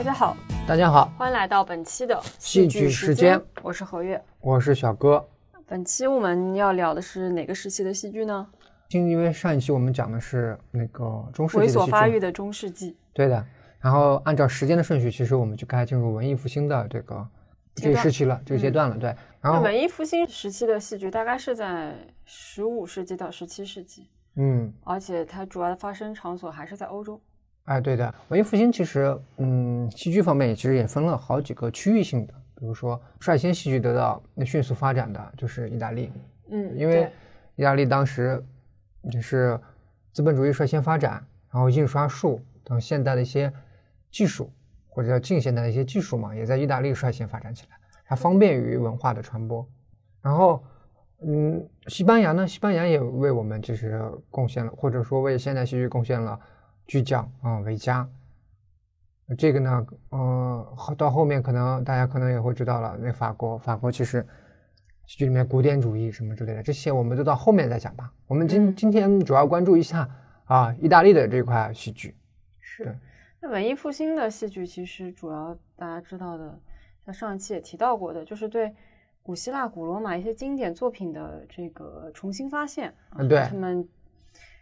大家好，大家好，欢迎来到本期的戏剧时间，我是何月，我是小哥。本期我们要聊的是哪个时期的戏剧呢？因为上一期我们讲的是那个中世纪猥琐发育的中世纪，对的。然后按照时间的顺序，其实我们就该进入文艺复兴的这个这个时期了，这个阶段了。对，然后文艺复兴时期的戏剧大概是在十五世纪到十七世纪，嗯，而且它主要的发生场所还是在欧洲。哎，对的，文艺复兴其实，嗯，戏剧方面其实也分了好几个区域性的，比如说率先戏剧得到那迅速发展的就是意大利，嗯，因为意大利当时就是资本主义率先发展，然后印刷术等现代的一些技术或者叫近现代的一些技术嘛，也在意大利率先发展起来，它方便于文化的传播。然后，嗯，西班牙呢，西班牙也为我们其实贡献了，或者说为现代戏剧贡献了。巨匠啊，维嘉，这个呢，嗯，到后面可能大家可能也会知道了。那法国，法国其实戏剧里面古典主义什么之类的，这些我们都到后面再讲吧。我们今今天主要关注一下啊，意大利的这块戏剧。是，那文艺复兴的戏剧其实主要大家知道的，像上一期也提到过的，就是对古希腊、古罗马一些经典作品的这个重新发现。嗯，对他们。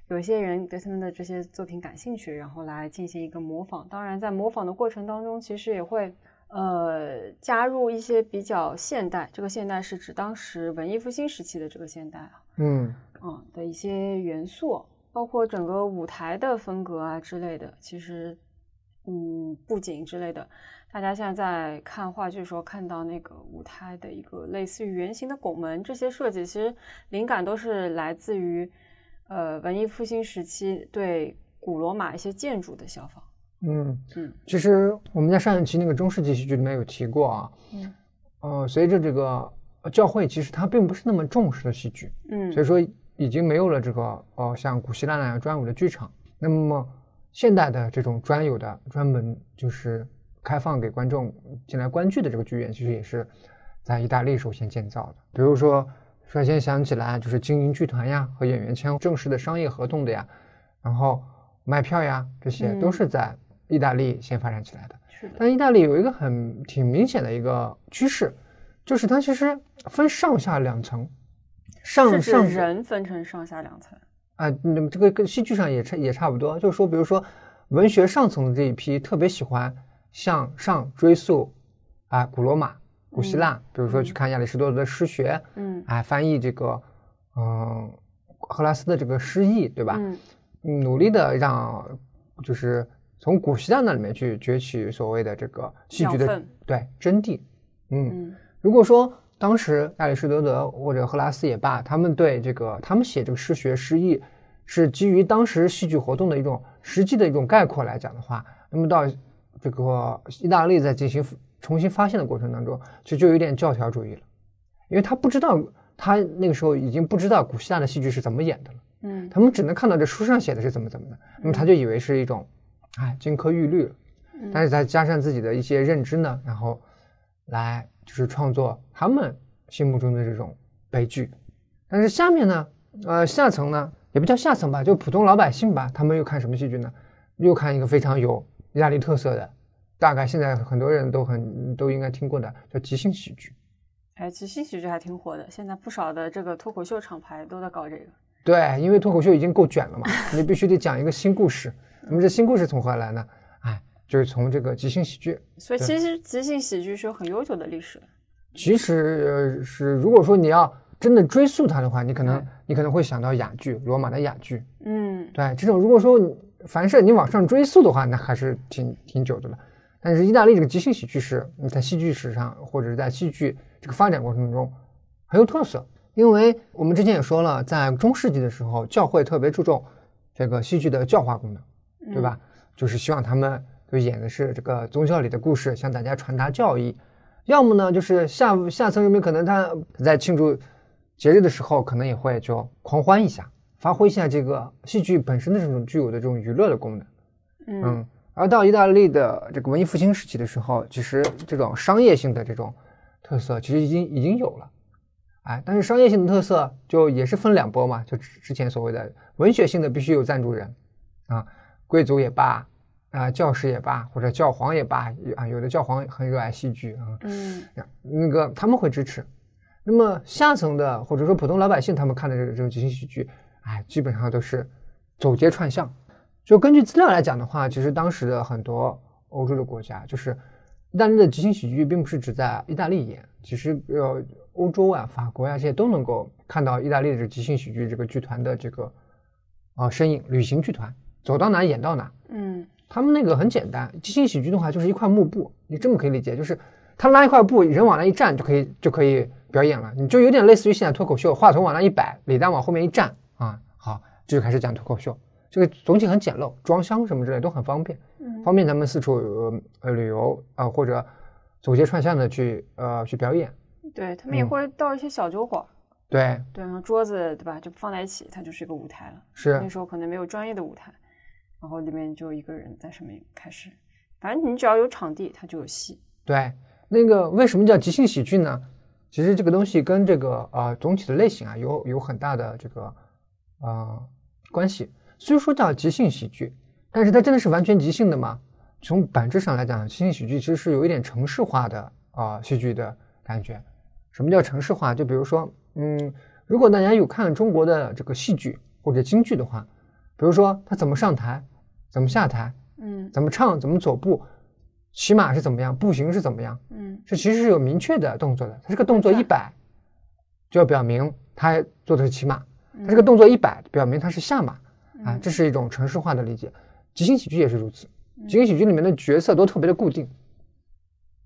有些人对他们的这些作品感兴趣，然后来进行一个模仿。当然，在模仿的过程当中，其实也会呃加入一些比较现代，这个现代是指当时文艺复兴时期的这个现代啊，嗯嗯的一些元素，包括整个舞台的风格啊之类的。其实，嗯，布景之类的，大家现在在看话剧的时候看到那个舞台的一个类似于圆形的拱门，这些设计其实灵感都是来自于。呃，文艺复兴时期对古罗马一些建筑的效仿。嗯嗯，其实我们在上一期那个中世纪戏剧里面有提过啊。嗯。呃，随着这个教会，其实它并不是那么重视的戏剧。嗯。所以说，已经没有了这个呃像古希腊那样专有的剧场。那么，现代的这种专有的、专门就是开放给观众进来观剧的这个剧院，其实也是在意大利首先建造的。比如说。率先想起来就是经营剧团呀，和演员签正式的商业合同的呀，然后卖票呀，这些都是在意大利先发展起来的。是的。但意大利有一个很挺明显的一个趋势，就是它其实分上下两层，上上人分成上下两层。啊，那么这个跟戏剧上也差也差不多，就是说，比如说文学上层的这一批特别喜欢向上追溯啊，古罗马。古希腊，比如说去看亚里士多德的诗学，嗯，哎，翻译这个，嗯，赫拉斯的这个诗意，对吧？嗯，努力的让，就是从古希腊那里面去攫取所谓的这个戏剧的对真谛。嗯，如果说当时亚里士多德或者赫拉斯也罢，他们对这个他们写这个诗学诗意是基于当时戏剧活动的一种实际的一种概括来讲的话，那么到这个意大利在进行。重新发现的过程当中，其实就有点教条主义了，因为他不知道，他那个时候已经不知道古希腊的戏剧是怎么演的了，嗯，他们只能看到这书上写的是怎么怎么的，那么他就以为是一种，哎，金科玉律了，但是再加上自己的一些认知呢，然后来就是创作他们心目中的这种悲剧，但是下面呢，呃，下层呢也不叫下层吧，就普通老百姓吧，他们又看什么戏剧呢？又看一个非常有意大利特色的。大概现在很多人都很都应该听过的叫即兴喜剧，哎，即兴喜剧还挺火的。现在不少的这个脱口秀厂牌都在搞这个。对，因为脱口秀已经够卷了嘛，你必须得讲一个新故事。那么这新故事从何来呢？哎，就是从这个即兴喜剧。所以其实即兴喜剧是有很悠久的历史。其实是如果说你要真的追溯它的话，你可能你可能会想到哑剧，罗马的哑剧。嗯，对，这种如果说凡是你往上追溯的话，那还是挺挺久的了。但是意大利这个即兴喜剧是你在戏剧史上或者是在戏剧这个发展过程中很有特色，因为我们之前也说了，在中世纪的时候，教会特别注重这个戏剧的教化功能，对吧？就是希望他们就演的是这个宗教里的故事，向大家传达教义。要么呢，就是下下层人民可能他在庆祝节日的时候，可能也会就狂欢一下，发挥一下这个戏剧本身的这种具有的这种娱乐的功能，嗯。而到意大利的这个文艺复兴时期的时候，其实这种商业性的这种特色其实已经已经有了，哎，但是商业性的特色就也是分两波嘛，就之前所谓的文学性的必须有赞助人啊，贵族也罢啊，教师也罢，或者教皇也罢，啊，有的教皇很热爱戏剧啊，嗯那个他们会支持。那么下层的或者说普通老百姓，他们看的这个这种即兴喜剧，哎，基本上都是走街串巷。就根据资料来讲的话，其实当时的很多欧洲的国家，就是意大利的即兴喜剧，并不是只在意大利演，其实呃，欧洲啊、法国呀、这些都能够看到意大利的即兴喜剧这个剧团的这个啊身影，旅行剧团走到哪演到哪。嗯他们那个很简单，即兴喜剧的话就是一块幕布，你这么可以理解，就是他拉一块布，人往那一站就可以就可以表演了，你就有点类似于现在脱口秀，话筒往那一摆，李诞往后面一站啊，好，这就开始讲脱口秀。这个总体很简陋，装箱什么之类都很方便，嗯方便咱们四处呃呃旅游啊、或者走街串巷的去呃去表演。对他们也嗯会到一些小酒馆儿，对，对，然后桌子对吧，就放在一起，它就是一个舞台了。是那时候可能没有专业的舞台，然后里面就一个人在上面开始，反正你只要有场地，它就有戏。对，那个为什么叫即兴喜剧呢？其实这个东西跟这个呃总体的类型啊有有很大的这个呃关系。虽说叫即兴喜剧，但是它真的是完全即兴的吗？从本质上来讲，即兴喜剧其实是有一点城市化的啊、呃戏剧的感觉。什么叫城市化？就比如说，嗯，如果大家有看中国的这个戏剧或者京剧的话，比如说他怎么上台，怎么下台，嗯怎么唱，怎么走步，骑马是怎么样，步行是怎么样，嗯这其实是有明确的动作的。他这个动作一摆，就要表明他做的是骑马；他这个动作一摆，表明他是下马。啊，这是一种城市化的理解。即兴喜剧也是如此，即兴喜剧里面的角色都特别的固定，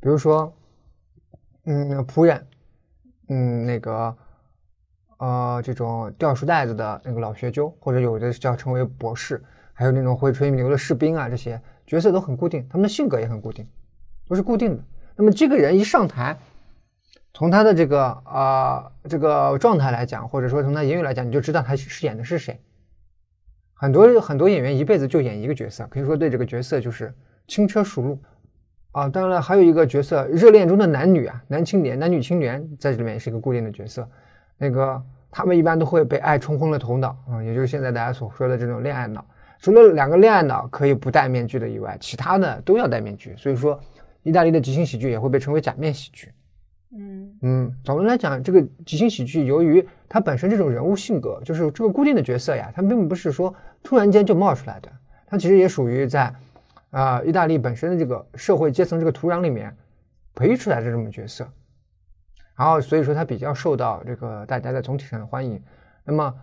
比如说，嗯，仆人，嗯，那个，呃，这种吊书袋子的那个老学究，或者有的叫成为博士，还有那种会吹牛的士兵啊，这些角色都很固定，他们的性格也很固定，都是固定的。那么这个人一上台，从他的这个啊、呃这个状态来讲，或者说从他言语来讲，你就知道他饰演的是谁。很多很多演员一辈子就演一个角色，可以说对这个角色就是轻车熟路啊。当然了，还有一个角色，热恋中的男女啊，男青年、男女青年在这里面也是一个固定的角色。那个他们一般都会被爱冲昏了头脑啊，也就是现在大家所说的这种恋爱脑。除了两个恋爱脑可以不戴面具的以外，其他的都要戴面具。所以说，意大利的即兴喜剧也会被称为假面喜剧。嗯嗯，总的来讲，这个即兴喜剧由于他本身这种人物性格，就是这个固定的角色呀，他并不是说突然间就冒出来的，他其实也属于在啊、意大利本身的这个社会阶层这个土壤里面培育出来的这种角色，然后所以说他比较受到这个大家在总体上的欢迎。那么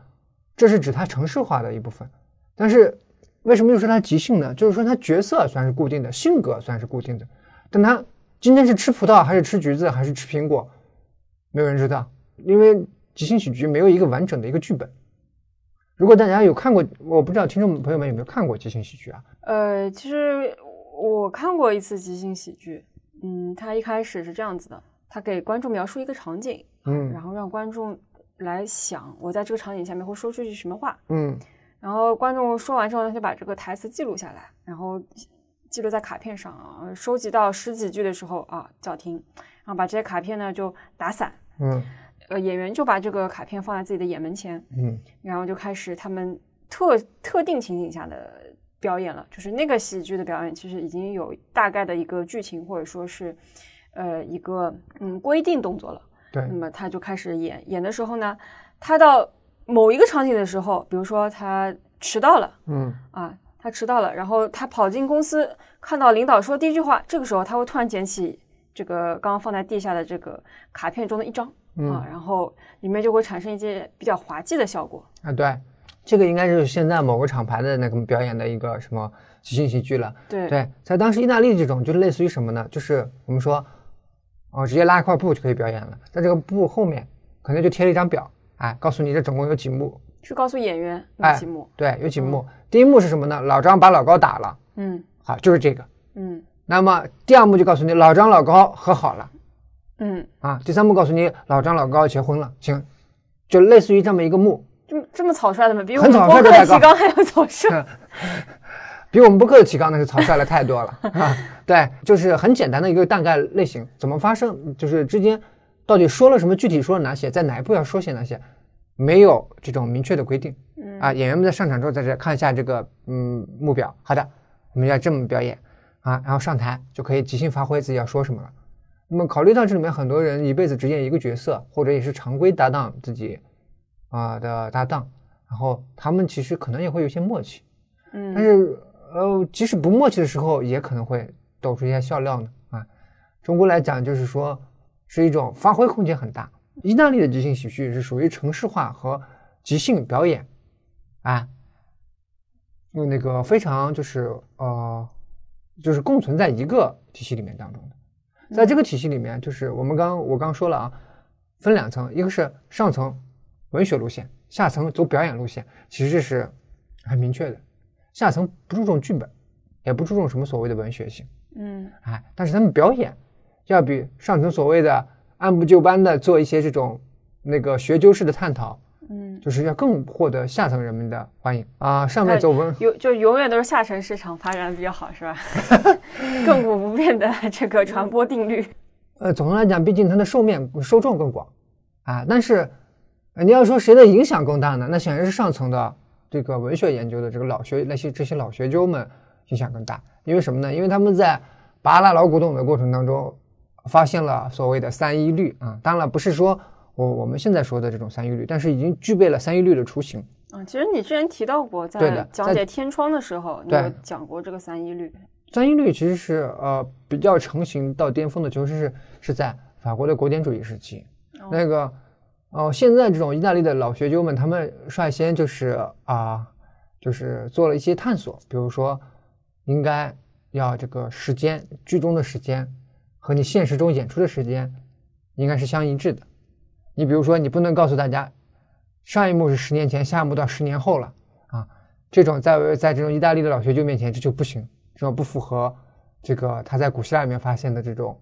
这是指他城市化的一部分，但是为什么又说他即兴呢？就是说他角色算是固定的，性格算是固定的，但他今天是吃葡萄还是吃橘子还是吃苹果，没有人知道，因为即兴喜剧没有一个完整的一个剧本。如果大家有看过，我不知道听众朋友们有没有看过即兴喜剧啊？呃，其实我看过一次即兴喜剧，嗯，它一开始是这样子的，他给观众描述一个场景，嗯。然后让观众来想我在这个场景下面会说出句什么话，嗯。然后观众说完之后他，就把这个台词记录下来，然后记录在卡片上啊，收集到十几句的时候啊叫停，然后把这些卡片呢就打散，嗯呃，演员就把这个卡片放在自己的眼门前，嗯然后就开始他们特特定情景下的表演了，就是那个喜剧的表演，其实已经有大概的一个剧情或者说是呃一个嗯规定动作了。对那么他就开始演，演的时候呢，他到某一个场景的时候，比如说他迟到了嗯啊，他迟到了，然后他跑进公司，看到领导说第一句话，这个时候他会突然捡起这个刚刚放在地下的这个卡片中的一张。啊，嗯然后里面就会产生一些比较滑稽的效果。啊，对，这个应该就是现在某个厂牌的那个表演的一个什么即兴喜剧了。对对，在当时意大利这种就类似于什么呢？就是我们说，哦，直接拉一块布就可以表演了，在这个布后面可能就贴了一张表，哎，告诉你这总共有几幕，是告诉演员有哎几幕。对，有几幕。第一幕是什么呢？老张把老高打了，嗯好，就是这个。嗯那么第二幕就告诉你老张老高和好了嗯，啊，第三幕告诉你老张老高结婚了，行，就类似于这么一个幕，这么这么草率的吗？比我们播客的提纲还要草率。比我们播客的提纲那是草率了太多了啊！对，就是很简单的一个大概类型，怎么发生，就是之间到底说了什么，具体说了哪些，在哪一步要说些哪些，没有这种明确的规定嗯啊。演员们在上场之后，在这看一下这个嗯目标，好的，我们要这么表演啊，然后上台就可以即兴发挥自己要说什么了。那么考虑到这里面很多人一辈子只演一个角色，或者也是常规搭档自己啊的搭档，然后他们其实可能也会有些默契，嗯，但是呃，即使不默契的时候，也可能会抖出一些笑料呢啊。中国来讲，就是说是一种发挥空间很大。意大利的即兴喜剧是属于城市化和即兴表演，啊，用那个非常就是呃，就是共存在一个体系里面当中的。在这个体系里面，就是我们刚我刚说了啊，分两层，一个是上层文学路线，下层走表演路线，其实这是很明确的。下层不注重剧本，也不注重什么所谓的文学性，嗯。哎，但是他们表演要比上层所谓的按部就班的做一些这种那个学究式的探讨，嗯，就是要更获得下层人们的欢迎啊。上面走文，永就永远都是下沉市场发展的比较好，是吧？亘古不变的这个传播定律。呃，总的来讲，毕竟它的受面受众更广啊。但是呃你要说谁的影响更大呢？那显然是上层的这个文学研究的这个老学那些这些老学究们影响更大。因为什么呢？因为他们在扒拉老古董的过程当中，发现了所谓的三一律啊。当然不是说我我们现在说的这种三一律，但是已经具备了三一律的雏形。嗯，其实你之前提到过，在讲解天窗的时候，你有讲过这个三一律。三一律其实是呃比较成型到巅峰的，其实是是在法国的古典主义时期。哦那个哦，现在这种意大利的老学究们，他们率先就是啊、就是做了一些探索，比如说应该要这个时间剧中的时间和你现实中演出的时间应该是相一致的。你比如说，你不能告诉大家上一幕是十年前，下一幕到十年后了啊，这种在在这种意大利的老学究面前这就不行，这种不符合这个他在古希腊里面发现的这种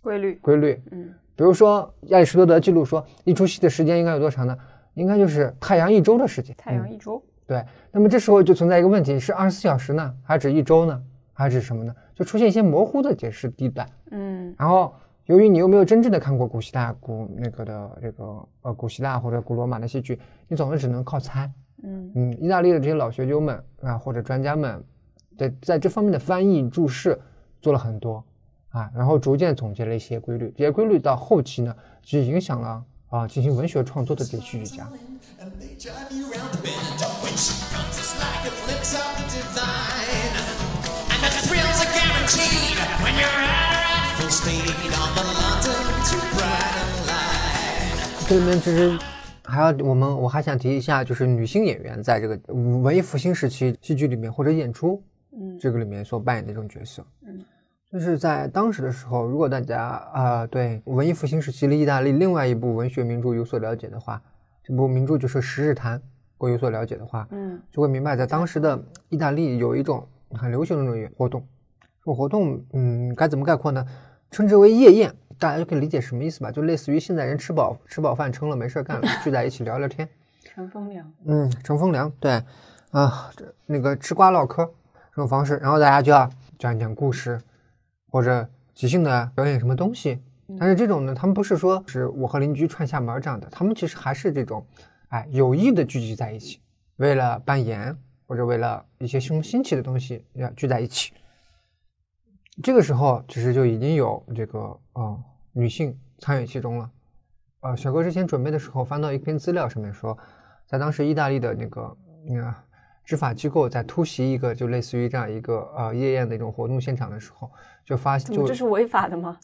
规律，规律。嗯比如说亚里士多德记录说，一出戏的时间应该有多长呢？应该就是太阳一周的时间。太阳嗯一周。对，那么这时候就存在一个问题：是二十四小时呢，还是指一周呢，还是指什么呢？就出现一些模糊的解释地带。嗯然后，由于你又没有真正的看过古希腊古那个的这个呃古希腊或者古罗马的戏剧，你总是只能靠猜。嗯嗯，意大利的这些老学究们啊，或者专家们，在在这方面的翻译注释做了很多啊，然后逐渐总结了一些规律。这些规律到后期呢，就影响了啊进行文学创作的这些戏剧家。这里面其实还要我们我还想提一下，就是女性演员在这个文艺复兴时期戏剧里面或者演出嗯这个里面所扮演的这种角色。嗯，就是在当时的时候，如果大家啊、呃对文艺复兴时期的意大利另外一部文学名著有所了解的话，这部名著就是《十日谈》，如果有所了解的话，嗯就会明白，在当时的意大利有一种很流行的那种活动，这种活动，嗯，该怎么概括呢？称之为夜宴，大家就可以理解什么意思吧？就类似于现在人吃饱吃饱饭撑了没事干了，聚在一起聊聊天，乘风凉。嗯，乘风凉，对，啊，这那个吃瓜唠嗑这种方式，然后大家就要讲一讲故事，或者即兴的表演什么东西。但是这种呢，他们不是说是我和邻居串下门这样的，他们其实还是这种，哎，有意的聚集在一起，为了扮演或者为了一些什么新奇的东西要聚在一起。这个时候其实就已经有这个呃女性参与其中了。呃，小哥之前准备的时候翻到一篇资料，上面说，在当时意大利的那个呃执法机构在突袭一个就类似于这样一个呃夜宴的一种活动现场的时候，就发就这是违法的吗？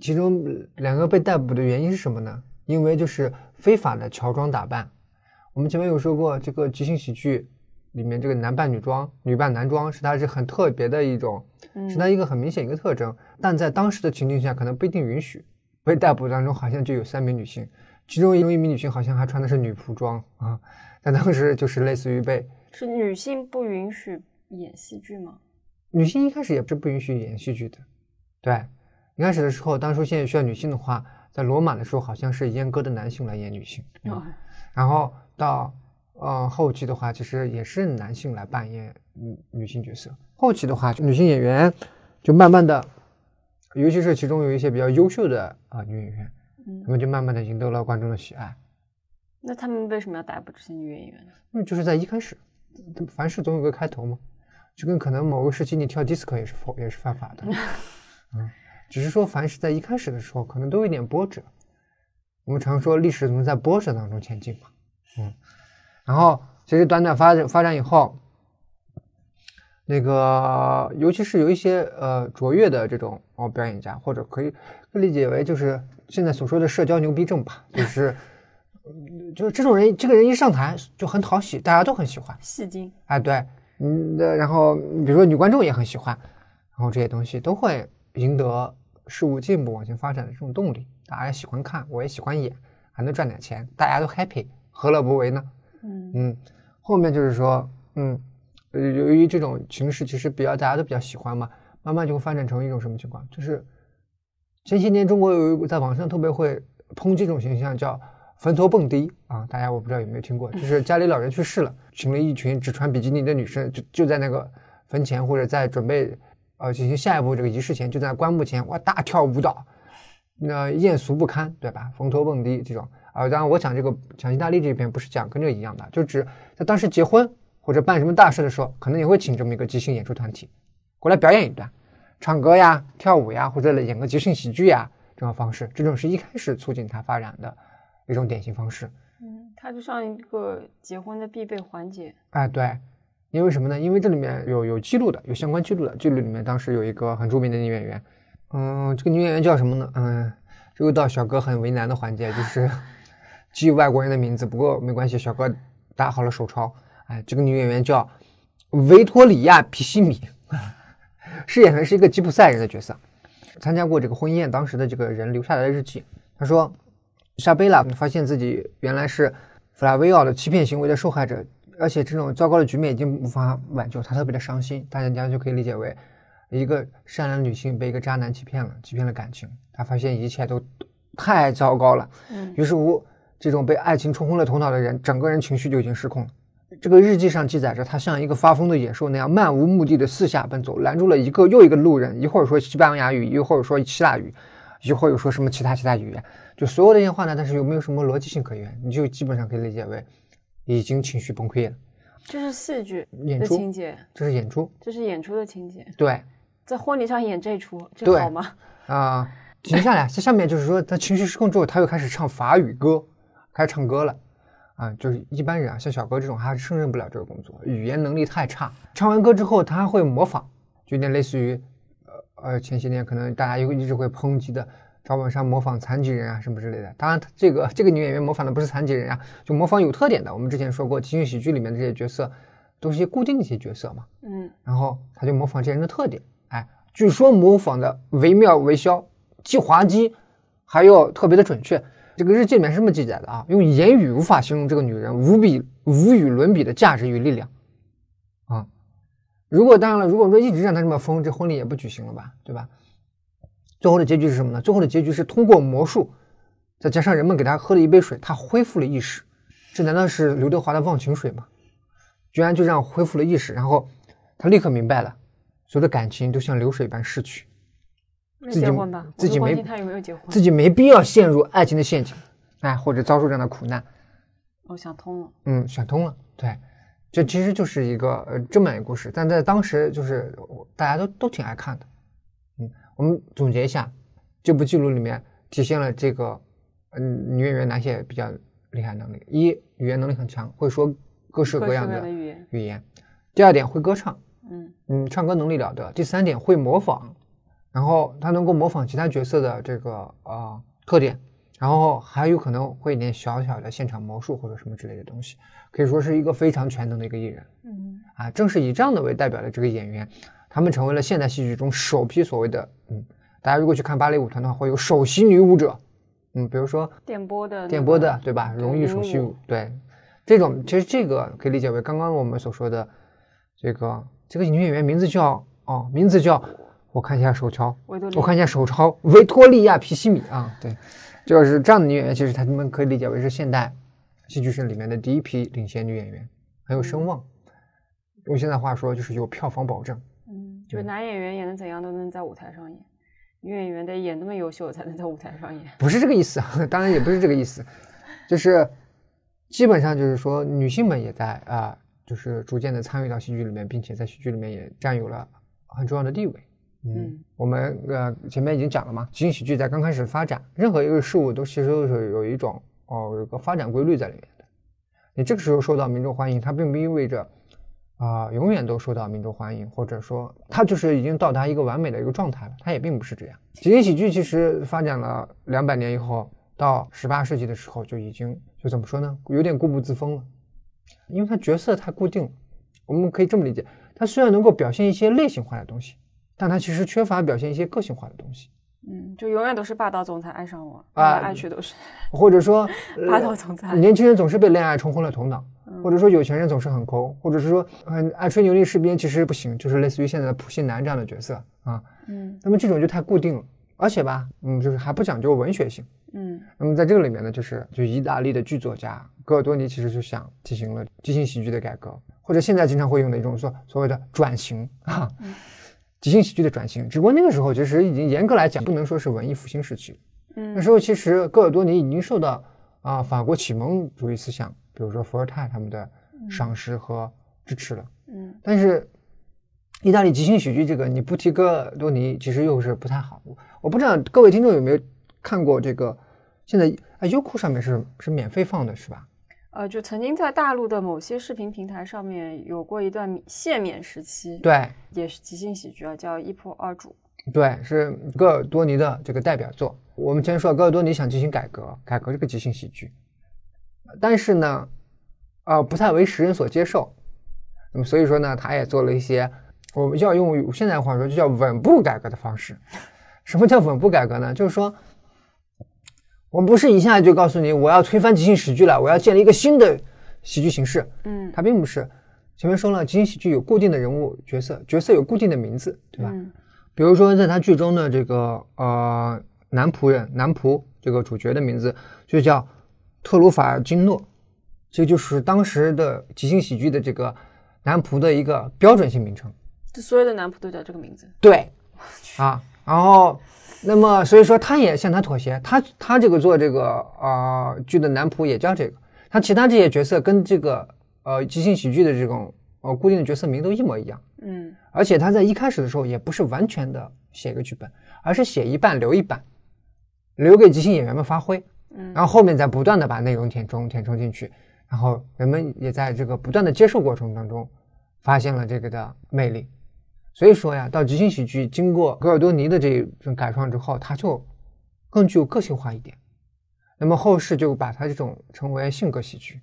其中两个被逮捕的原因是什么呢？因为就是非法的乔装打扮。我们前面有说过，这个即兴喜剧里面这个男扮女装、女扮男装是它是很特别的一种，是它一个很明显一个特征。但在当时的情境下，可能不一定允许。被逮捕当中好像就有三名女性，其中有一名女性好像还穿的是女仆装啊，但当时就是类似于被是女性不允许演戏剧吗？女性一开始也是不允许演戏剧的，对，一开始的时候，当出现需要女性的话，在罗马的时候好像是阉割的男性来演女性，嗯哦然后到呃后期的话，其实也是男性来扮演女女性角色。后期的话，女性演员就慢慢的，尤其是其中有一些比较优秀的啊、女演员，嗯她，们就慢慢的赢得了观众的喜爱。那他们为什么要逮捕这些女演员呢？那就是在一开始，凡事总有个开头嘛。就跟可能某个时期你跳 disco 也是否也是犯法的，嗯，只是说凡是在一开始的时候，可能都有一点波折。我们常说历史总是在波折当中前进嘛，嗯，然后其实短短发展发展以后，那个尤其是有一些呃卓越的这种哦表演家，或者可以可理解为就是现在所说的社交牛逼症吧，就是嗯就是这种人，这个人一上台就很讨喜，大家都很喜欢。戏精，啊，对，嗯，那然后比如说女观众也很喜欢，然后这些东西都会赢得事物进步往前发展的这种动力，大家喜欢看，我也喜欢演，还能赚点钱，大家都 happy，何乐不为呢？嗯，后面就是说，嗯，由于这种形式其实比较大家都比较喜欢嘛，慢慢就会发展成一种什么情况？就是前些年中国有一个在网上特别会抨击这种形象，叫坟头蹦迪啊，大家我不知道有没有听过，就是家里老人去世了，请了一群只穿比基尼的女生，就就在那个坟前或者在准备呃进行下一步这个仪式前，就在棺木前哇大跳舞蹈，那艳俗不堪，对吧？坟头蹦迪这种啊，当然我讲这个讲意大利这边不是讲跟这个一样的，就指在当时结婚或者办什么大事的时候，可能也会请这么一个即兴演出团体过来表演一段，唱歌呀、跳舞呀，或者演个即兴喜剧呀这种方式，这种是一开始促进它发展的一种典型方式。嗯，它就像一个结婚的必备环节。哎，对，因为什么呢？因为这里面有有记录的，有相关记录的。记录里面当时有一个很著名的女演员，嗯，这个女演员叫什么呢？嗯，这又到小哥很为难的环节，就是基于外国人的名字，不过没关系，小哥打好了手抄。哎，这个女演员叫维托里亚·皮西米，饰演的是一个吉普赛人的角色，参加过这个婚宴当时的这个人留下来的日记。他说，莎贝拉发现自己原来是弗拉维奥的欺骗行为的受害者，而且这种糟糕的局面已经无法挽救，她特别的伤心。大家就可以理解为一个善良的女性被一个渣男欺骗了，欺骗了感情。她发现一切都太糟糕了，嗯于是乎，这种被爱情冲昏了头脑的人，整个人情绪就已经失控了。这个日记上记载着，他像一个发疯的野兽那样漫无目的的四下奔走，拦住了一个又一个路人，一会儿说西班牙语，一会儿说希腊语，一会儿又说什么其他其他语言，就所有的这些话呢，但是又没有什么逻辑性可言，你就基本上可以理解为已经情绪崩溃了。这是戏剧的演出情节，这是演出，这是演出的情节。对在婚礼上演这出，这好吗？啊、停下来，这下面就是说他情绪失控之后，他又开始唱法语歌，开始唱歌了。啊，就是一般人啊，像小哥这种，他是胜任不了这个工作，语言能力太差。唱完歌之后，他还会模仿，就有点类似于，呃呃，前些年可能大家一一直会抨击的赵本山模仿残疾人啊什么之类的。当然，这个这个女演员模仿的不是残疾人啊，就模仿有特点的。我们之前说过，情景喜剧里面的这些角色都是一些固定的一些角色嘛，嗯，然后他就模仿这些人的特点，哎，据说模仿的惟妙惟肖，既滑稽，还要特别的准确。这个日记里面是这么记载的啊，用言语无法形容这个女人无比无与伦比的价值与力量啊。如果当然了，如果说一直让她这么疯，这婚礼也不举行了吧，对吧？最后的结局是什么呢？最后的结局是通过魔术，再加上人们给她喝了一杯水，她恢复了意识。这难道是刘德华的忘情水吗？居然就这样恢复了意识，然后她立刻明白了，所有的感情都像流水般逝去。没自己结婚吧？自己没他有没有结婚。自己没必要陷入爱情的陷阱，哎，或者遭受这样的苦难。我想通了。嗯，想通了，对，这其实就是一个呃这么一个故事，但在当时就是大家都都挺爱看的。嗯，我们总结一下，这部记录里面体现了这个嗯女演员哪些比较厉害能力：一，语言能力很强，会说各式各样的各样的语言语言；第二点，会歌唱，嗯嗯，唱歌能力了得；第三点，会模仿，然后他能够模仿其他角色的这个呃特点，然后还有可能会一点小小的现场魔术或者什么之类的东西，可以说是一个非常全能的一个艺人嗯啊。正是以这样的为代表的这个演员，他们成为了现代戏剧中首批所谓的嗯，大家如果去看芭蕾舞团的话，会有首席女舞者，嗯，比如说电波的那电波的对吧？荣誉首席舞，对，这种其实这个可以理解为刚刚我们所说的这个这个女演员名字叫哦，名字叫我看一下手抄，我看一下手抄，维托利亚皮西米啊，对，就是这样的女演员，其实她们可以理解为是现代戏剧史里面的第一批领衔女演员，很有声望。用现在话说，就是有票房保证。嗯，就是男演员演的怎样都能在舞台上演，女演员得演那么优秀才能在舞台上演。不是这个意思啊，当然也不是这个意思，就是基本上就是说，女性们也在啊、就是逐渐的参与到戏剧里面，并且在戏剧里面也占有了很重要的地位。嗯嗯，我们呃前面已经讲了嘛，即兴喜剧在刚开始发展，任何一个事物都其实都是有一种哦有个发展规律在里面的。你这个时候受到民众欢迎，它并不意味着啊、永远都受到民众欢迎，或者说它就是已经到达一个完美的一个状态了，它也并不是这样。即兴喜剧其实发展了两百年以后，到十八世纪的时候就已经就怎么说呢，有点固步自封了，因为它角色太固定了。我们可以这么理解，它虽然能够表现一些类型化的东西，但他其实缺乏表现一些个性化的东西，嗯，就永远都是霸道总裁爱上我，啊爱来爱去都是或者说 霸道总裁。年轻人总是被恋爱冲昏了头脑，嗯或者说有钱人总是很抠，或者是说很爱吹牛的士兵其实不行，就是类似于现在的普信男这样的角色啊。嗯那么这种就太固定了，而且吧，嗯，就是还不讲究文学性。嗯那么在这个里面呢，就是就意大利的剧作家戈尔多尼其实就想进行了即兴喜剧的改革，或者现在经常会用的一种说所谓的转型啊，即兴喜剧的转型。只不过那个时候其实已经严格来讲不能说是文艺复兴时期，嗯，那时候其实戈尔多尼已经受到啊法国启蒙主义思想，比如说伏尔泰他们的赏识和支持了。嗯但是意大利即兴喜剧这个，你不提戈尔多尼，其实又是不太好。我我不知道各位听众有没有看过这个，现在啊优酷上面是是免费放的，是吧？呃，就曾经在大陆的某些视频平台上面有过一段免限免时期，，对也是即兴喜剧啊，叫《一仆二主》。对，是戈尔多尼的这个代表作。我们前面说戈尔多尼想进行改革，改革这个即兴喜剧，但是呢，呃、不太为时人所接受。那么所以说呢，他也做了一些我们要用现在话说就叫稳步改革的方式。什么叫稳步改革呢？就是说，我们不是一下就告诉你我要推翻即兴喜剧了，我要建立一个新的喜剧形式。嗯它并不是。前面说了，即兴喜剧有固定的人物角色，角色有固定的名字，对吧？嗯比如说，在他剧中的这个呃男仆人男仆这个主角的名字就叫特鲁法尔金诺，这就是当时的即兴喜剧的这个男仆的一个标准性名称。这所有的男仆都叫这个名字。对，啊，然后那么所以说他也向他妥协，他他这个做这个呃剧的男仆也叫这个，他其他这些角色跟这个呃即兴喜剧的这种呃固定的角色名都一模一样。嗯而且他在一开始的时候也不是完全的写一个剧本，而是写一半留一半，留给即兴演员们发挥，嗯，然后后面再不断的把内容填充填充进去，然后人们也在这个不断的接受过程当中，发现了这个的魅力。所以说呀，到即兴喜剧经过戈尔多尼的这种改创之后，它就更具有个性化一点。那么后世就把它这种称为性格喜剧。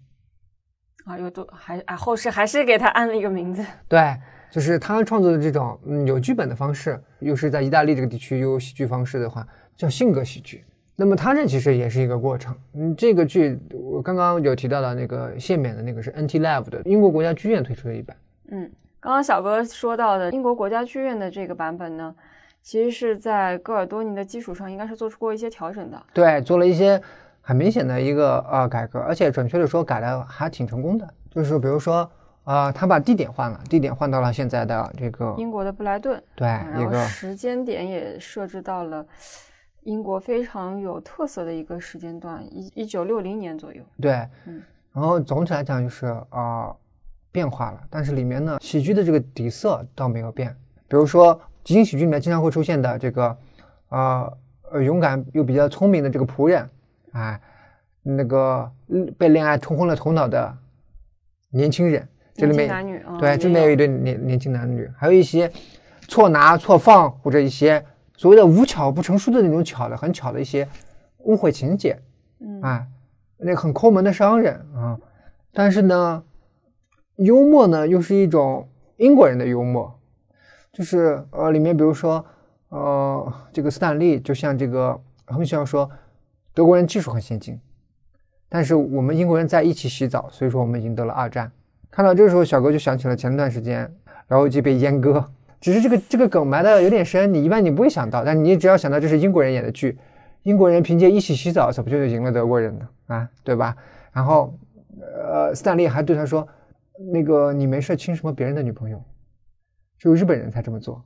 啊，又多还啊，后世还是给他安了一个名字。对，就是他创作的这种嗯有剧本的方式，又是在意大利这个地区有喜剧方式的话，叫性格喜剧。那么它这其实也是一个过程。嗯，这个剧我刚刚有提到的那个限免的那个是 NT Live 的英国国家剧院推出的一版。嗯，刚刚小哥说到的英国国家剧院的这个版本呢，其实是在戈尔多尼的基础上，应该是做出过一些调整的。对，做了一些很明显的一个呃改革，而且准确的说改的还挺成功的。就是比如说呃，他把地点换了，地点换到了现在的这个英国的布莱顿，对然后时间点也设置到了英国非常有特色的一个时间段，一一九六零年左右。对，嗯然后总体来讲就是啊、呃变化了，但是里面呢喜剧的这个底色倒没有变。比如说即兴喜剧里面经常会出现的这个呃呃勇敢又比较聪明的这个仆人，哎，那个嗯被恋爱冲昏了头脑的年轻人，这里面男女啊，对，这里面有一对年年轻男女，还有一些错拿错放或者一些所谓的无巧不成书的那种巧的很巧的一些误会情节，嗯哎，那个很抠门的商人啊，但是呢，幽默呢又是一种英国人的幽默，就是呃里面比如说呃这个斯坦利就像这个很喜欢说德国人技术很先进，但是我们英国人在一起洗澡，所以说我们赢得了二战。看到这时候，小哥就想起了前段时间老友记被阉割，只是这个这个梗埋的有点深，你一般你不会想到，但你只要想到这是英国人演的剧，英国人凭借一起洗澡，怎么就赢了德国人呢？啊，对吧？然后，呃，斯坦利还对他说：“那个你没事亲什么别人的女朋友？只有日本人才这么做。”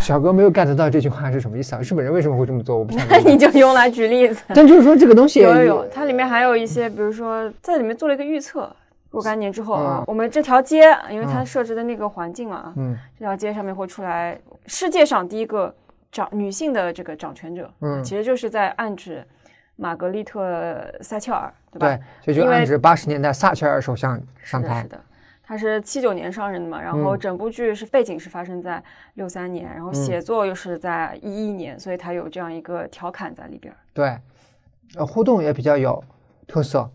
小哥没有 get 到这句话是什么意思啊？日本人为什么会这么做？我不明白。你就用来举例子。但就是说这个东西有有有，它里面还有一些，比如说在里面做了一个预测，若干年之后啊嗯，我们这条街，因为它嗯设置的那个环境嘛啊，嗯这条街上面会出来世界上第一个掌女性的这个掌权者，嗯其实就是在暗指玛格丽特·撒切尔，对吧？对，这就因为暗指八十年代撒切尔首相上是的，台是。的。他是七九年上任的嘛，然后嗯整部剧是背景是发生在六三年，然后写作又是在一一年，所以它有这样一个调侃在里边。对，呃，互动也比较有特色。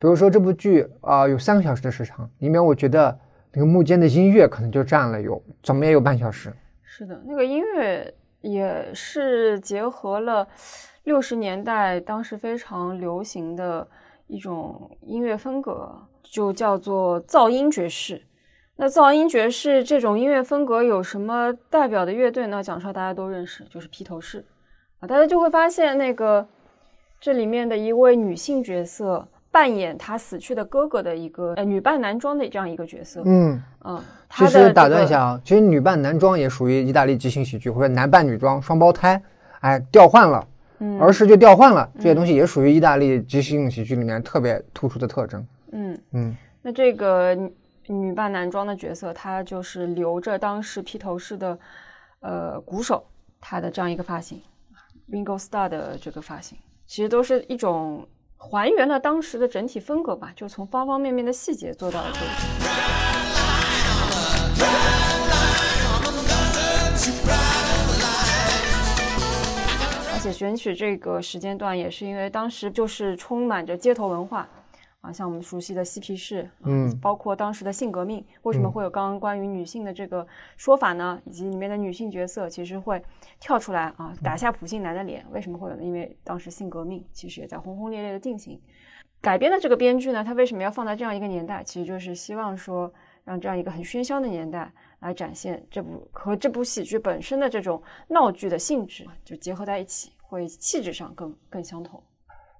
比如说这部剧啊、有三个小时的时长，里面我觉得那个幕间的音乐可能就占了有怎么也有半小时。是的，那个音乐也是结合了六十年代当时非常流行的一种音乐风格，就叫做噪音爵士。那噪音爵士这种音乐风格有什么代表的乐队呢？讲出来大家都认识，就是披头士啊。大家就会发现，那个这里面的一位女性角色扮演她死去的哥哥的一个呃女扮男装的这样一个角色，嗯，嗯，其实打这个断一下啊，其实女扮男装也属于意大利即兴喜剧，或者男扮女装双胞胎，哎，调换了，嗯儿时就调换了，这些东西也属于意大利即兴喜剧里面特别突出的特征。嗯。嗯那这个女女扮男装的角色，她就是留着当时披头士的呃鼓手他的这样一个发型，Ringo Starr 的这个发型，其实都是一种还原了当时的整体风格吧，就从方方面面的细节做到了这个。而且选取这个时间段，也是因为当时就是充满着街头文化啊，像我们熟悉的嬉皮士，啊嗯包括当时的性革命，为什么嗯会有刚刚关于女性的这个说法呢？以及里面的女性角色其实会跳出来啊，打下普信男的脸，为什么会有呢？因为当时性革命其实也在轰轰烈烈的进行。改编的这个编剧呢，他为什么要放在这样一个年代？其实就是希望说，让这样一个很喧嚣的年代来展现这部和这部喜剧本身的这种闹剧的性质，就结合在一起，会气质上更更相同。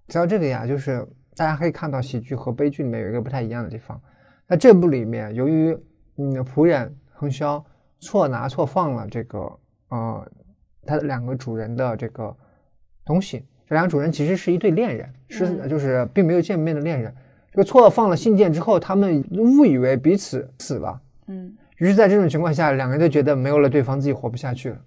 提到这个呀，就是大家可以看到喜剧和悲剧里面有一个不太一样的地方。那这部里面，由于嗯仆人亨肖错拿错放了这个呃他的两个主人的这个东西，这两个主人其实是一对恋人，是嗯就是并没有见面的恋人。这个错放了信件之后，他们误以为彼此死了，嗯于是，在这种情况下，两个人都觉得没有了对方，自己活不下去了。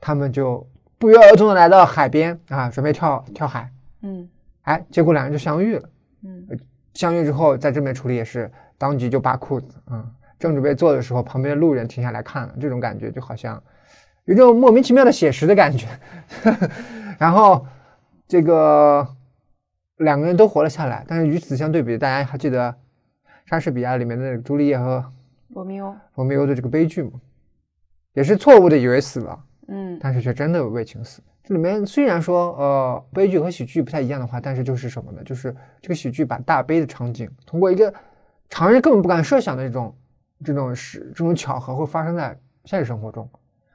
他们就不约而同的来到海边啊，准备跳跳海。嗯哎，结果两人就相遇了。嗯相遇之后，在正面处理也是当即就扒裤子啊、嗯正准备做的时候，旁边的路人停下来看了，这种感觉就好像有种莫名其妙的写实的感觉。然后这个两个人都活了下来，但是与此相对比，大家还记得莎士比亚里面的朱丽叶和罗密欧，罗密欧的这个悲剧吗？也是错误的以为死了，嗯但是却真的为情死。这里面虽然说呃悲剧和喜剧不太一样的话，但是就是什么呢？就是这个喜剧把大悲的场景通过一个常人根本不敢设想的这种这种是这种巧合会发生在现实生活中，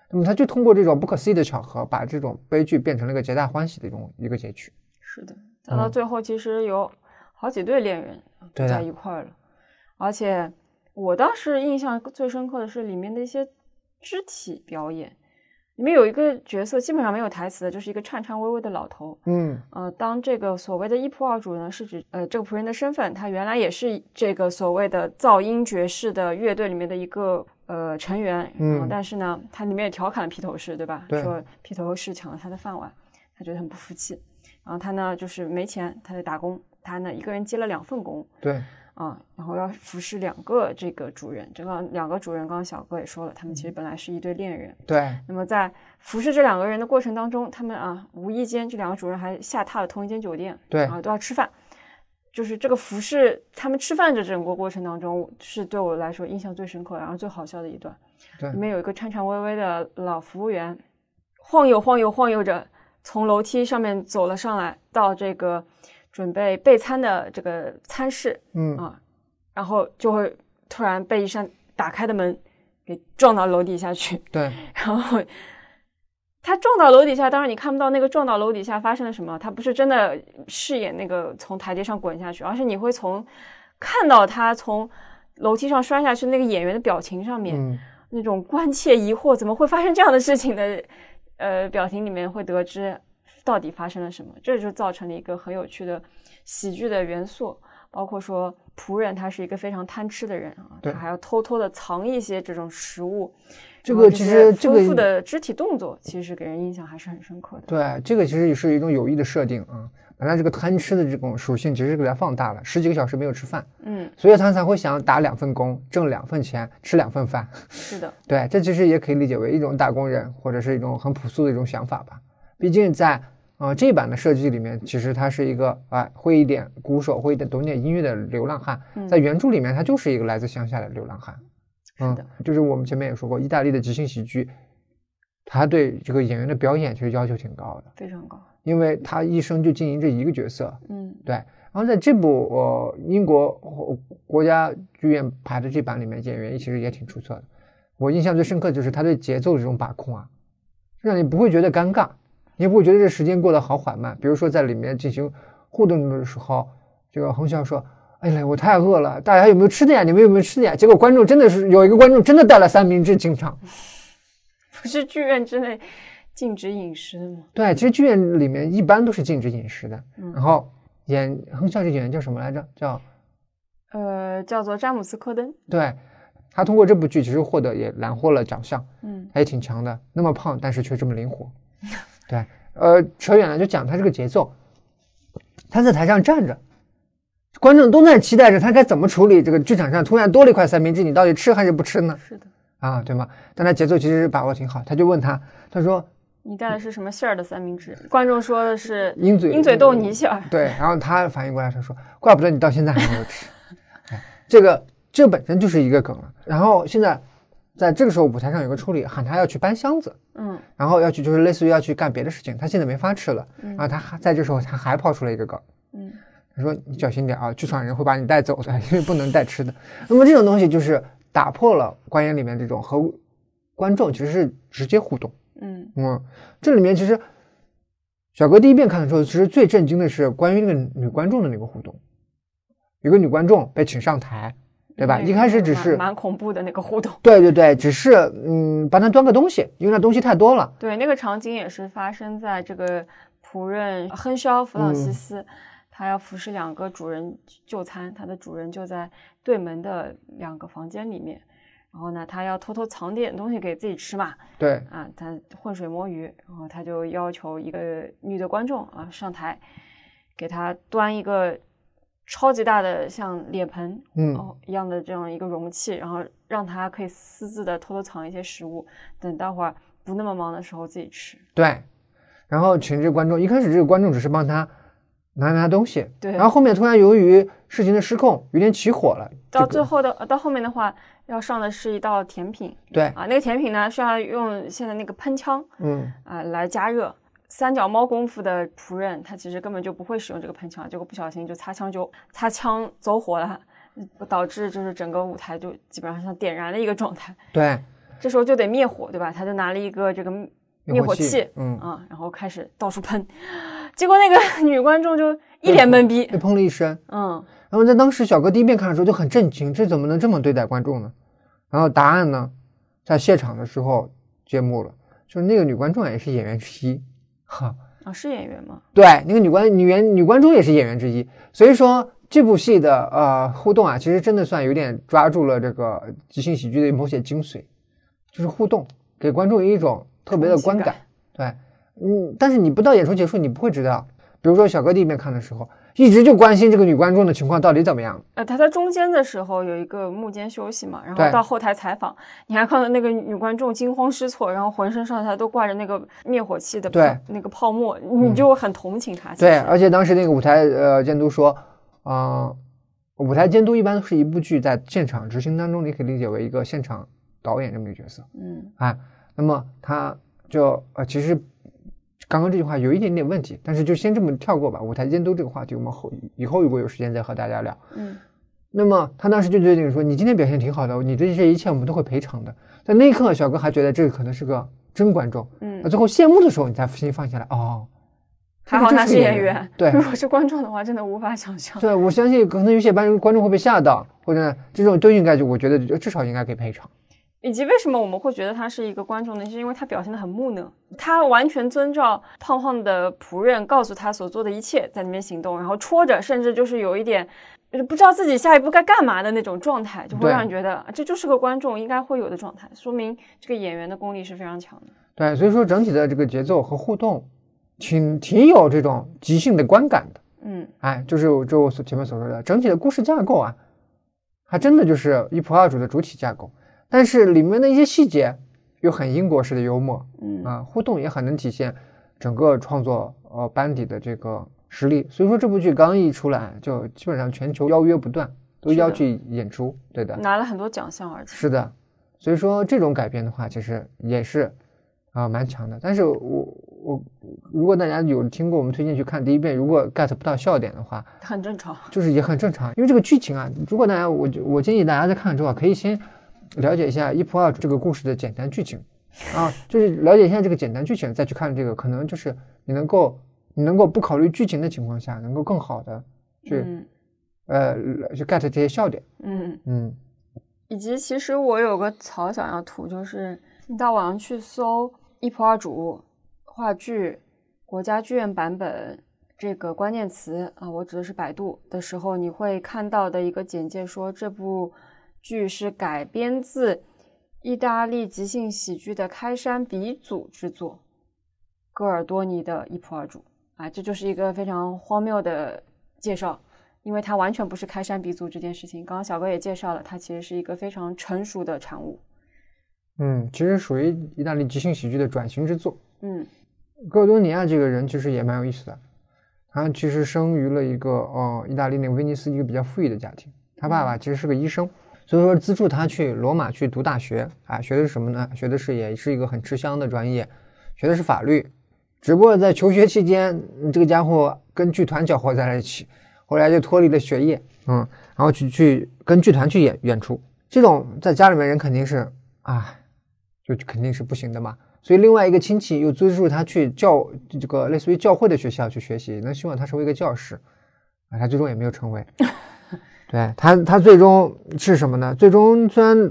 那么他就通过这种不可思议的巧合，把这种悲剧变成了一个皆大欢喜的一种一个结局。是的，讲到嗯最后，其实有好几对恋人在一块儿了，而且我当时印象最深刻的是里面的一些肢体表演。里面有一个角色基本上没有台词的，就是一个颤颤巍巍的老头。嗯呃，当这个所谓的一仆二主呢，是指呃这个仆人的身份，他原来也是这个所谓的噪音爵士的乐队里面的一个呃成员。嗯但是呢，他里面也调侃了披头士，对吧？对说披头士抢了他的饭碗，他觉得很不服气。然后他呢就是没钱，他在打工，他呢一个人接了两份工对，啊，然后要服侍两个这个主人。这个两个主人，刚刚小哥也说了，他们其实本来是一对恋人。对，那么在服侍这两个人的过程当中，他们啊无意间这两个主人还下榻了同一间酒店，对啊都要吃饭。就是这个服侍他们吃饭的整个过程当中，是对我来说印象最深刻，然后最好笑的一段。对里面有一个颤颤巍巍的老服务员，晃悠晃悠晃悠着从楼梯上面走了上来，到这个准备备餐的这个餐室嗯啊，然后就会突然被一扇打开的门给撞到楼底下去。对，然后他撞到楼底下，当然你看不到那个撞到楼底下发生了什么，他不是真的饰演那个从台阶上滚下去，而是你会从看到他从楼梯上摔下去那个演员的表情上面、嗯那种关切疑惑，怎么会发生这样的事情的呃表情里面会得知到底发生了什么，这就造成了一个很有趣的喜剧的元素。包括说仆人他是一个非常贪吃的人啊，他还要偷偷的藏一些这种食物。这个其实这个丰富的肢体动作，其实给人印象还是很深刻的。对，这个其实也是一种有意的设定啊，把他这个贪吃的这种属性其实给他放大了，十几个小时没有吃饭，嗯，所以他才会想打两份工，挣两份钱，吃两份饭。是的，对，这其实也可以理解为一种打工人或者是一种很朴素的一种想法吧。毕竟在呃这一版的设计里面，其实他是一个啊、会一点鼓手、会一点懂点音乐的流浪汉，嗯在原著里面他就是一个来自乡下的流浪汉。嗯的，就是我们前面也说过，意大利的即兴喜剧，他对这个演员的表演其实要求挺高的，非常高。因为他一生就经营这一个角色。嗯对，然后在这部呃英国呃国家剧院排的这版里面，演员其实也挺出色的。我印象最深刻就是他对节奏的这种把控啊，让你不会觉得尴尬，你也不会觉得这时间过得好缓慢。比如说在里面进行互动的时候，这个洪笑说：“哎呀，我太饿了，大家有没有吃的呀？你们有没有吃的呀？”结果观众真的是有一个观众真的带了三明治进场。不是剧院之内禁止饮食的吗？对，其实剧院里面一般都是禁止饮食的。嗯然后演哼笑这演员叫什么来着？叫呃，叫做詹姆斯·科登。对，他通过这部剧其实获得也揽获了奖项，嗯他也挺强的。那么胖，但是却这么灵活。对，呃，扯远了，就讲他这个节奏。他在台上站着，观众都在期待着他该怎么处理这个剧场上突然多了一块三明治，你到底吃还是不吃呢？是的。啊，对吗？但他节奏其实把握挺好。他就问他，他说你带的是什么馅儿的三明治？观众说的是鹰嘴鹰嘴豆泥馅儿。对，然后他反应过来，他说：“怪不得你到现在还没有吃。哎”这个这本身就是一个梗了。然后现在在这个时候，舞台上有个处理，喊他要去搬箱子，嗯然后要去就是类似于要去干别的事情，他现在没法吃了。嗯然后他还在这时候他还抛出了一个梗，嗯他说：“你小心点啊，剧场人会把你带走的，因为不能带吃的。”那么这种东西就是打破了观演里面这种和观众其实是直接互动。嗯嗯，这里面其实小哥第一遍看的时候，其实最震惊的是关于那个女观众的那个互动。有个女观众被请上台，对吧？一开始只是蛮恐怖的那个互动。对对对，只是嗯帮他端个东西，因为那东西太多了。对，那个场景也是发生在这个仆人亨肖·弗朗西斯，他要服侍两个主人就餐，他的主人就在对门的两个房间里面。然后呢，他要偷偷藏点东西给自己吃嘛，对啊，他浑水摸鱼，然后他就要求一个女的观众啊上台，给他端一个超级大的像脸盆嗯哦一样的这样一个容器，然后让他可以私自的偷偷藏一些食物，等待会儿不那么忙的时候自己吃。对，然后请这个观众，一开始这个观众只是帮他拿拿东西，对然后后面突然由于事情的失控，有点起火了。到最后的呃到后面的话，要上的是一道甜品对，啊，那个甜品呢是要用现在那个喷枪嗯，啊来加热。三脚猫功夫的仆人，他其实根本就不会使用这个喷枪，结果不小心就擦枪就擦枪走火了，嗯导致就是整个舞台就基本上像点燃了一个状态。对，这时候就得灭火，对吧？他就拿了一个这个灭火器，嗯，啊，然后开始到处喷，结果那个 女观众就一脸懵逼，被砰了一声。嗯，然后在当时小哥第一遍看的时候就很震惊，这怎么能这么对待观众呢？然后答案呢，在现场的时候揭幕了，就是那个女观众也是演员之一，哈，啊，是演员吗？对，那个女观女演女观众也是演员之一，所以说这部戏的呃互动啊，其实真的算有点抓住了这个即兴喜剧的某些精髓，就是互动，给观众一种特别的观感。对，嗯，但是你不到演出结束，你不会知道。比如说小哥第一遍看的时候，一直就关心这个女观众的情况到底怎么样。呃，他在中间的时候有一个幕间休息嘛，然后到后台采访，你还看到那个女观众惊慌失措，然后浑身上下都挂着那个灭火器的对嗯那个泡沫，你就很同情他。其对，而且当时那个舞台呃监督说，呃，舞台监督一般都是一部剧在现场执行当中，你可以理解为一个现场导演这么一个角色。嗯啊，那么他就呃，其实刚刚这句话有一点点问题，但是就先这么跳过吧。舞台监督这个话题，我们后以后如果有时间再和大家聊。嗯那么他当时就决定说：“你今天表现挺好的，你的这一切我们都会赔偿的。”在那一刻，小哥还觉得这个可能是个真观众。那嗯，最后谢幕的时候，你才心放下来。哦，还好他是演演员，对如果是观众的话，真的无法想象。对，我相信可能有些班观众会被吓到，或者这种都应该就我觉得至少应该给赔偿。以及为什么我们会觉得他是一个观众呢？是因为他表现的很木讷，他完全遵照胖胖的仆人告诉他所做的一切在那边行动，然后戳着，甚至就是有一点就是不知道自己下一步该干嘛的那种状态，就会让人觉得啊这就是个观众应该会有的状态，说明这个演员的功力是非常强的。对，所以说整体的这个节奏和互动，挺挺有这种即兴的观感的。嗯哎，就是我就我所前面所说的，整体的故事架构啊，还真的就是一仆二主的主体架构，但是里面的一些细节又很英国式的幽默嗯啊，互动也很能体现整个创作呃班底的这个实力。所以说这部剧刚一出来，就基本上全球邀约不断，都是的邀去演出，对的，拿了很多奖项，而且是的。所以说这种改编的话，其实也是啊、蛮强的。但是我我如果大家有听过我们推荐去看第一遍，如果 get 不到笑点的话，很正常。就是也很正常，因为这个剧情啊，如果大家我我建议大家在看了之后啊，可以先了解一下一仆二主这个故事的简单剧情。啊，就是了解一下这个简单剧情，再去看这个，可能就是你能够你能够不考虑剧情的情况下，能够更好的去、嗯。呃去 get 这些笑点，嗯。嗯。以及其实我有个槽想要吐，就是你到网上去搜“一仆二主”话剧国家剧院版本这个关键词啊，我指的是百度的时候，你会看到的一个简介说这部剧是改编自意大利即兴喜剧的开山鼻祖之作戈尔多尼的《一仆二主》啊，这就是一个非常荒谬的介绍。因为它完全不是开山鼻祖这件事情。刚刚小哥也介绍了，它其实是一个非常成熟的产物。嗯，其实属于意大利即兴喜剧的转型之作。嗯戈尔多尼亚这个人其实也蛮有意思的，他其实生于了一个呃意大利那个威尼斯一个比较富裕的家庭，他爸爸其实是个医生，所以说资助他去罗马去读大学啊，学的是什么呢？学的是也是一个很吃香的专业，学的是法律，只不过在求学期间，这个家伙跟剧团搅和在了一起，后来就脱离了学业，嗯，然后去去跟剧团去演演出，这种在家里面人肯定是啊，就肯定是不行的嘛。所以另外一个亲戚又资助他去教这个类似于教会的学校去学习，那希望他成为一个教师，啊，他最终也没有成为。对他，他最终是什么呢？最终虽然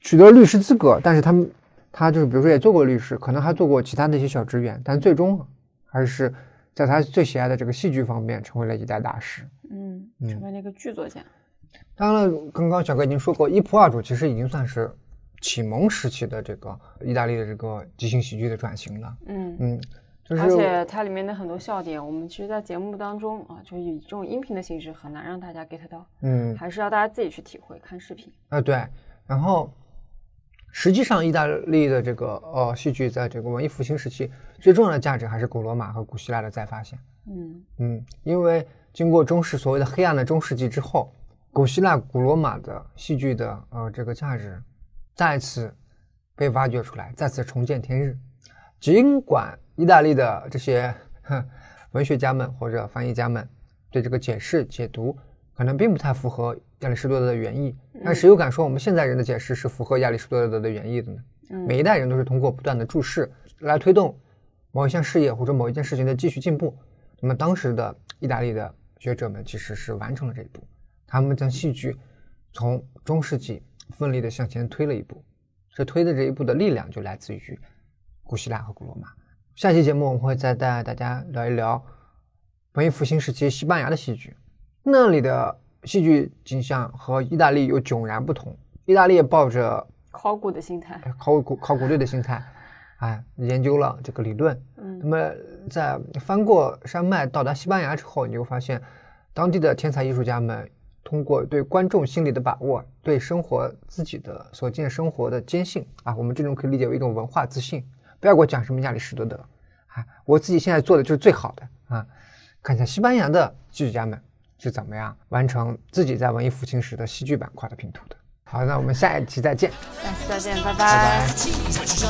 取得律师资格，但是他们他就是比如说也做过律师，可能还做过其他的一些小职员，但最终还是在他最喜爱的这个戏剧方面成为了一代大师。嗯，嗯成为那个剧作家。当然了，刚刚小哥已经说过，一仆二主其实已经算是启蒙时期的这个意大利的这个即兴喜剧的转型了。嗯，嗯，就是而且它里面的很多笑点，我们其实，在节目当中啊，就以这种音频的形式很难让大家 get 到，嗯还是要大家自己去体会，看视频。啊对，然后实际上意大利的这个呃戏剧在这个文艺复兴时期最重要的价值还是古罗马和古希腊的再发现。嗯嗯，因为经过中世所谓的黑暗的中世纪之后，古希腊、古罗马的戏剧的呃这个价值再次被挖掘出来，再次重见天日。尽管意大利的这些哼文学家们或者翻译家们对这个解释解读可能并不太符合亚里士多德的原意，但谁又敢说我们现在人的解释是符合亚里士多德的原意的呢？嗯每一代人都是通过不断的注释来推动某一项事业或者某一件事情的继续进步。那么当时的意大利的学者们其实是完成了这一步，他们将戏剧从中世纪奋力的向前推了一步，这推的这一步的力量就来自于古希腊和古罗马。下期节目我们会再带大家聊一聊文艺复兴时期西班牙的戏剧，那里的戏剧景象和意大利又迥然不同。意大利也抱着考古的心态。考古考古队的心态，哎，研究了这个理论。那嗯么在翻过山脉到达西班牙之后，你会发现，当地的天才艺术家们通过对观众心理的把握，对生活自己的所见生活的坚信啊，我们这种可以理解为一种文化自信。不要给我讲什么亚里士多德，啊，我自己现在做的就是最好的啊。看一下西班牙的戏剧家们是怎么样完成自己在文艺复兴时的戏剧板块的拼图的。好，那我们下一期再见，下期再见，拜拜拜。Switch